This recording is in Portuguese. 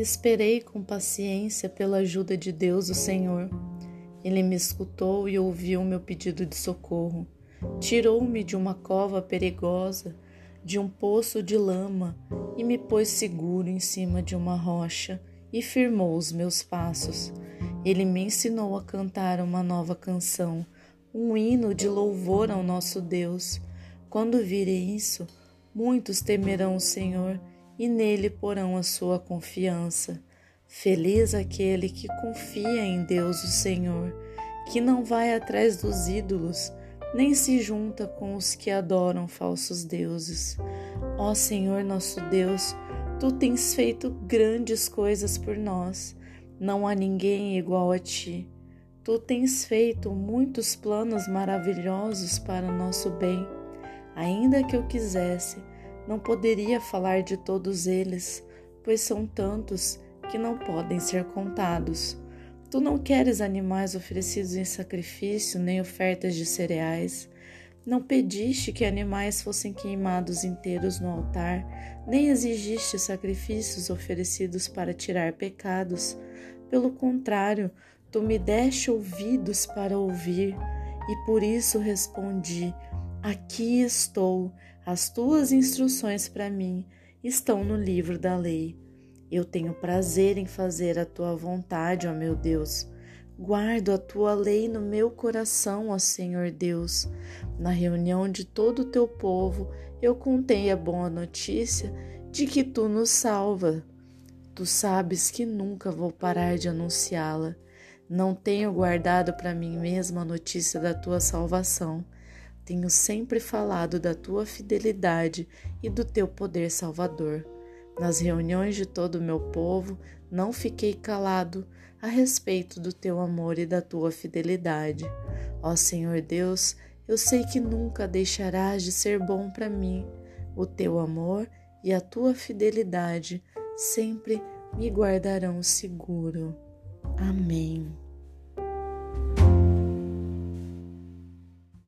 Esperei com paciência pela ajuda de Deus, o Senhor. Ele me escutou e ouviu meu pedido de socorro. Tirou-me de uma cova perigosa, de um poço de lama, e me pôs seguro em cima de uma rocha e firmou os meus passos. Ele me ensinou a cantar uma nova canção, um hino de louvor ao nosso Deus. Quando virem isso, muitos temerão o Senhor e nele porão a sua confiança. Feliz aquele que confia em Deus, o Senhor, que não vai atrás dos ídolos, nem se junta com os que adoram falsos deuses. Ó Senhor nosso Deus, tu tens feito grandes coisas por nós. Não há ninguém igual a ti. Tu tens feito muitos planos maravilhosos para nosso bem. Ainda que eu quisesse, não poderia falar de todos eles, pois são tantos que não podem ser contados. Tu não queres animais oferecidos em sacrifício, nem ofertas de cereais. Não pediste que animais fossem queimados inteiros no altar, nem exigiste sacrifícios oferecidos para tirar pecados. Pelo contrário, tu me deste ouvidos para ouvir, e por isso respondi: Aqui estou, as tuas instruções para mim estão no livro da lei. Eu tenho prazer em fazer a tua vontade, ó meu Deus. Guardo a tua lei no meu coração, ó Senhor Deus. Na reunião de todo o teu povo, eu contei a boa notícia de que tu nos salva. Tu sabes que nunca vou parar de anunciá-la. Não tenho guardado para mim mesma a notícia da tua salvação. Tenho sempre falado da tua fidelidade e do teu poder salvador. Nas reuniões de todo o meu povo, não fiquei calado a respeito do teu amor e da tua fidelidade. Ó Senhor Deus, eu sei que nunca deixarás de ser bom para mim. O teu amor e a tua fidelidade sempre me guardarão seguro. Amém.